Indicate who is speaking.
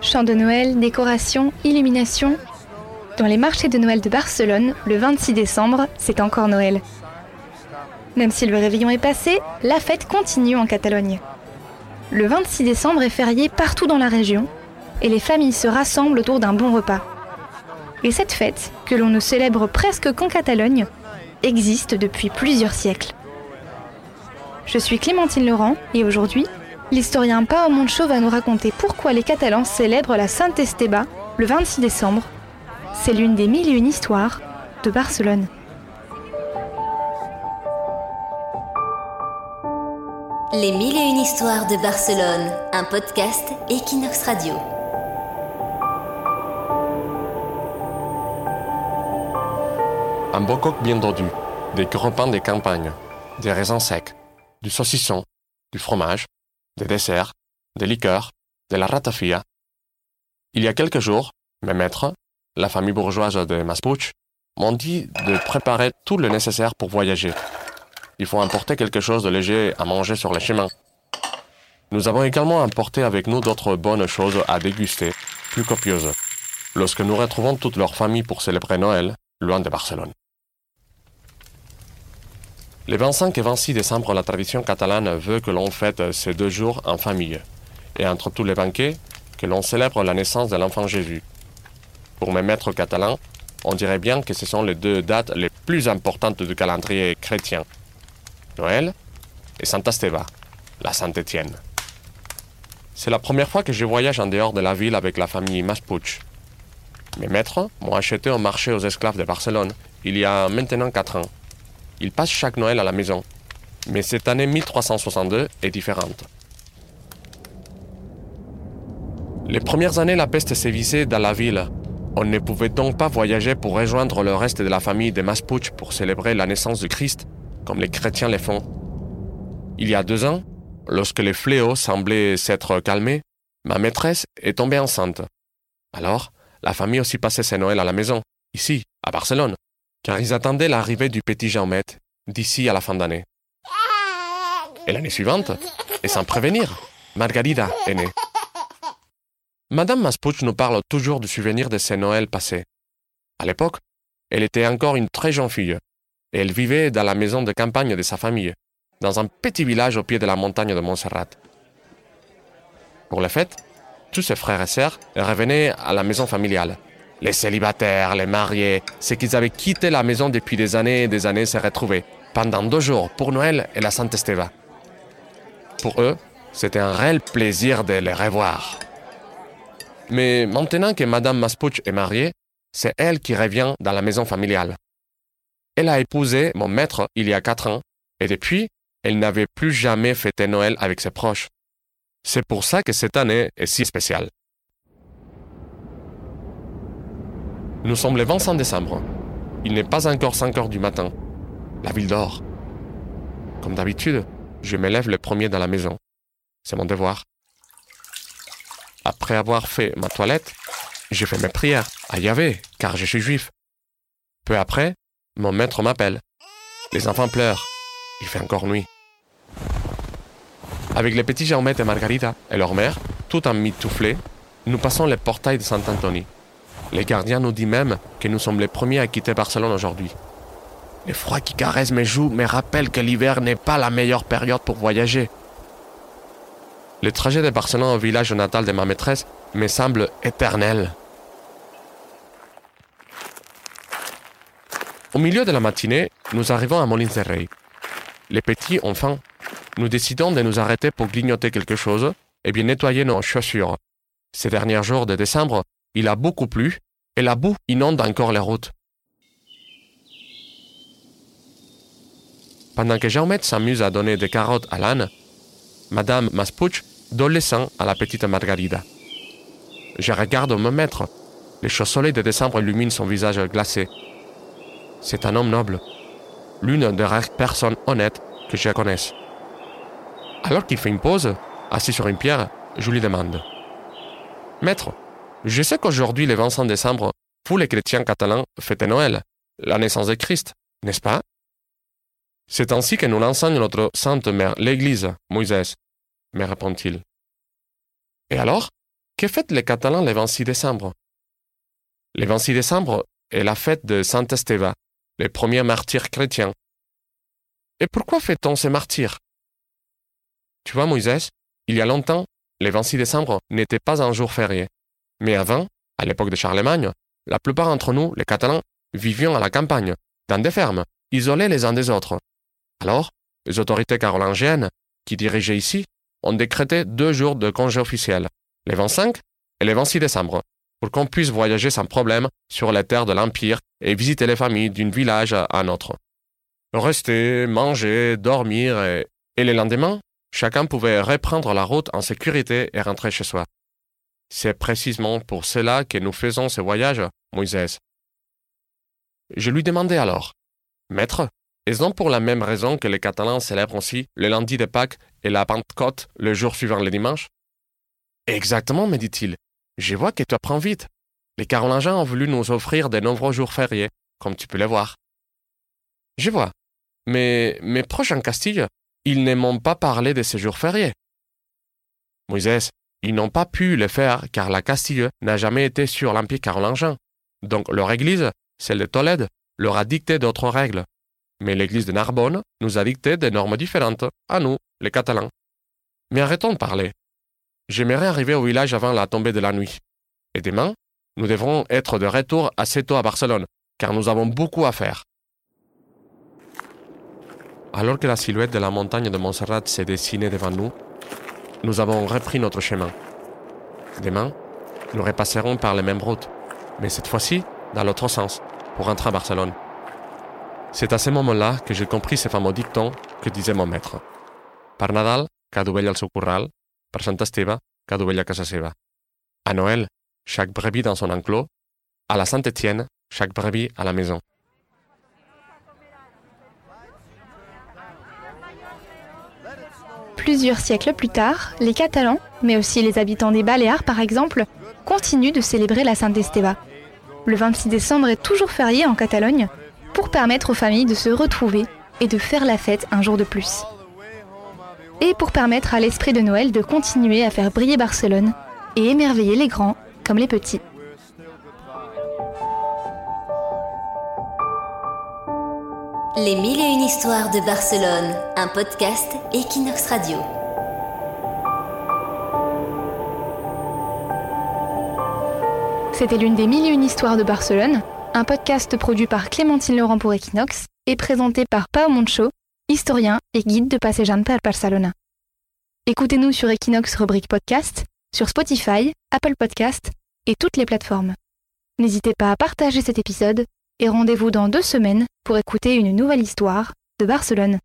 Speaker 1: Chants de Noël, décorations, illuminations. Dans les marchés de Noël de Barcelone, le 26 décembre, c'est encore Noël. Même si le réveillon est passé, la fête continue en Catalogne. Le 26 décembre est férié partout dans la région et les familles se rassemblent autour d'un bon repas. Et cette fête, que l'on ne célèbre presque qu'en Catalogne, existe depuis plusieurs siècles. Je suis Clémentine Laurent et aujourd'hui, l'historien Pao Moncho va nous raconter pourquoi les Catalans célèbrent la Sainte Esteba le 26 décembre. C'est l'une des mille et une histoires de Barcelone.
Speaker 2: Les mille et une histoires de Barcelone, un podcast Equinox Radio.
Speaker 3: Un beau coq bien dodu, des gros pains de campagne, des raisins secs, du saucisson, du fromage, des desserts, des liqueurs, de la ratafia. Il y a quelques jours, mes maîtres, la famille bourgeoise de Maspouch, m'ont dit de préparer tout le nécessaire pour voyager. Il faut importer quelque chose de léger à manger sur les chemins. Nous avons également importé avec nous d'autres bonnes choses à déguster, plus copieuses, lorsque nous retrouvons toute leur famille pour célébrer Noël, loin de Barcelone. Les 25 et 26 décembre, la tradition catalane veut que l'on fête ces deux jours en famille, et entre tous les banquets, que l'on célèbre la naissance de l'enfant Jésus. Pour mes maîtres catalans, on dirait bien que ce sont les deux dates les plus importantes du calendrier chrétien. Noël et Santa Esteva, la Saint-Étienne. C'est la première fois que je voyage en dehors de la ville avec la famille Maspouch. Mes maîtres m'ont acheté au marché aux esclaves de Barcelone il y a maintenant 4 ans. Ils passent chaque Noël à la maison. Mais cette année 1362 est différente. Les premières années, la peste sévissait dans la ville. On ne pouvait donc pas voyager pour rejoindre le reste de la famille de Maspouch pour célébrer la naissance du Christ, comme les chrétiens le font. Il y a deux ans, lorsque les fléaux semblaient s'être calmés, ma maîtresse est tombée enceinte. Alors, la famille aussi passait ses Noëls à la maison, ici, à Barcelone, car ils attendaient l'arrivée du petit Jaumet d'ici à la fin d'année. Et l'année suivante, et sans prévenir, Margarida est née. Madame Maspouch nous parle toujours du souvenir de ses Noëls passés. À l'époque, elle était encore une très jeune fille, et elle vivait dans la maison de campagne de sa famille, dans un petit village au pied de la montagne de Montserrat. Pour les fêtes, tous ses frères et sœurs revenaient à la maison familiale. Les célibataires, les mariés, ceux qui avaient quitté la maison depuis des années et des années se retrouvaient pendant deux jours pour Noël et la Sainte Esteva. Pour eux, c'était un réel plaisir de les revoir. Mais maintenant que Madame Maspouch est mariée, c'est elle qui revient dans la maison familiale. Elle a épousé mon maître il y a quatre ans, et depuis, elle n'avait plus jamais fêté Noël avec ses proches. C'est pour ça que cette année est si spéciale. Nous sommes le 25 décembre. Il n'est pas encore 5 heures du matin. La ville dort. Comme d'habitude, je me lève le premier dans la maison. C'est mon devoir. Après avoir fait ma toilette, je fais mes prières à Yahvé, car je suis juif. Peu après, mon maître m'appelle. Les enfants pleurent. Il fait encore nuit. Avec les petits Jaumet et Margarita et leur mère, tout en mitouflé, nous passons le portail de Saint-Anthony. Les gardiens nous disent même que nous sommes les premiers à quitter Barcelone aujourd'hui. Le froid qui caresse mes joues me rappelle que l'hiver n'est pas la meilleure période pour voyager. Le trajet de Barcelone au village natal de ma maîtresse me semble éternel. Au milieu de la matinée, nous arrivons à Molins de Rey. Les petits ont. Nous décidons de nous arrêter pour grignoter quelque chose et bien nettoyer nos chaussures. Ces derniers jours de décembre, il a beaucoup plu et la boue inonde encore les routes. Pendant que Jaumet s'amuse à donner des carottes à l'âne, Madame Maspouch donne le sang à la petite Margarida. Je regarde mon maître. Les chauds de décembre illuminent son visage glacé. C'est un homme noble, l'une des rares personnes honnêtes que je connaisse. Alors qu'il fait une pause, assis sur une pierre, je lui demande Maître, je sais qu'aujourd'hui, le 25 décembre, tous les chrétiens catalans fêtent Noël, la naissance de Christ, n'est-ce pas? C'est ainsi que nous l'enseigne notre sainte mère, l'Église, Moïse, me répond-il. Et alors Que fêtent les Catalans le 26 décembre? Le 26 décembre est la fête de Saint Esteva, le premier martyr chrétien. Et pourquoi fait-on ces martyrs? Tu vois, Moïse, il y a longtemps, le 26 décembre n'était pas un jour férié. Mais avant, à l'époque de Charlemagne, la plupart d'entre nous, les Catalans, vivions à la campagne, dans des fermes, isolés les uns des autres. Alors, les autorités carolingiennes, qui dirigeaient ici, ont décrété deux jours de congé officiel, les 25 et les 26 décembre, pour qu'on puisse voyager sans problème sur les terres de l'Empire et visiter les familles d'un village à un autre. Rester, manger, dormir et, et le lendemain, chacun pouvait reprendre la route en sécurité et rentrer chez soi. C'est précisément pour cela que nous faisons ce voyage, Moïse. Je lui demandai alors, Maître, est-ce donc pour la même raison que les Catalans célèbrent aussi le lundi de Pâques et la Pentecôte le jour suivant le dimanche? Exactement, me dit-il. Je vois que tu apprends vite. Les Carolingiens ont voulu nous offrir de nombreux jours fériés, comme tu peux le voir. Je vois. Mais mes proches en Castille, ils ne m'ont pas parlé de ces jours fériés. Moïse, ils n'ont pas pu le faire car la Castille n'a jamais été sur l'Empire carolingien. Donc leur église, celle de Tolède, leur a dicté d'autres règles. Mais l'église de Narbonne nous a dicté des normes différentes, à nous, les Catalans. Mais arrêtons de parler. J'aimerais arriver au village avant la tombée de la nuit. Et demain, nous devrons être de retour assez tôt à Barcelone, car nous avons beaucoup à faire. Alors que la silhouette de la montagne de Montserrat s'est dessinée devant nous, nous avons repris notre chemin. Demain, nous repasserons par les mêmes routes, mais cette fois-ci dans l'autre sens, pour rentrer à Barcelone. C'est à ce moment-là que j'ai compris ce fameux dicton que disait mon maître. Par Nadal, cada ovella al seu corral, per Sant Esteve, cada ovella a. À Noël, chaque brebis dans son enclos, à la Saint-Étienne, chaque brebis à la maison.
Speaker 1: Plusieurs siècles plus tard, les Catalans, mais aussi les habitants des Baléares par exemple, continuent de célébrer la Saint Esteve. Le 26 décembre est toujours férié en Catalogne pour permettre aux familles de se retrouver et de faire la fête un jour de plus. Et pour permettre à l'esprit de Noël de continuer à faire briller Barcelone et émerveiller les grands comme les petits.
Speaker 2: Les mille et une histoires de Barcelone, un podcast Equinox Radio.
Speaker 1: C'était l'une des mille et une histoires de Barcelone, un podcast produit par Clémentine Laurent pour Equinox et présenté par Pao Moncho, historien et guide de passejante à Barcelona. Écoutez-nous sur Equinox rubrique podcast, sur Spotify, Apple Podcast et toutes les plateformes. N'hésitez pas à partager cet épisode et rendez-vous dans deux semaines pour écouter une nouvelle histoire de Barcelone.